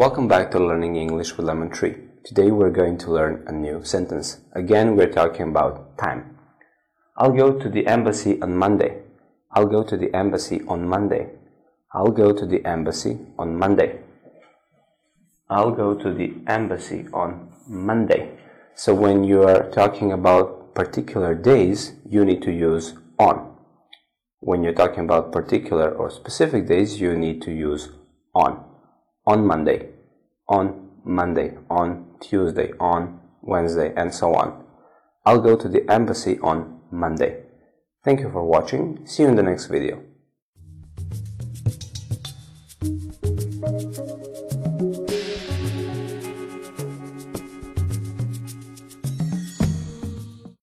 Welcome back to Learning English with Lemon Tree. Today we're going to learn a new sentence. Again, we're talking about time. I'll go to the embassy on Monday. I'll go to the embassy on Monday. I'll go to the embassy on Monday. I'll go to the embassy on Monday. So when you are talking about particular days, you need to use on. When you're talking about particular or specific days, you need to use on. On Monday, on Monday, on Tuesday, on Wednesday, and so on. I'll go to the embassy on Monday. Thank you for watching. See you in the next video.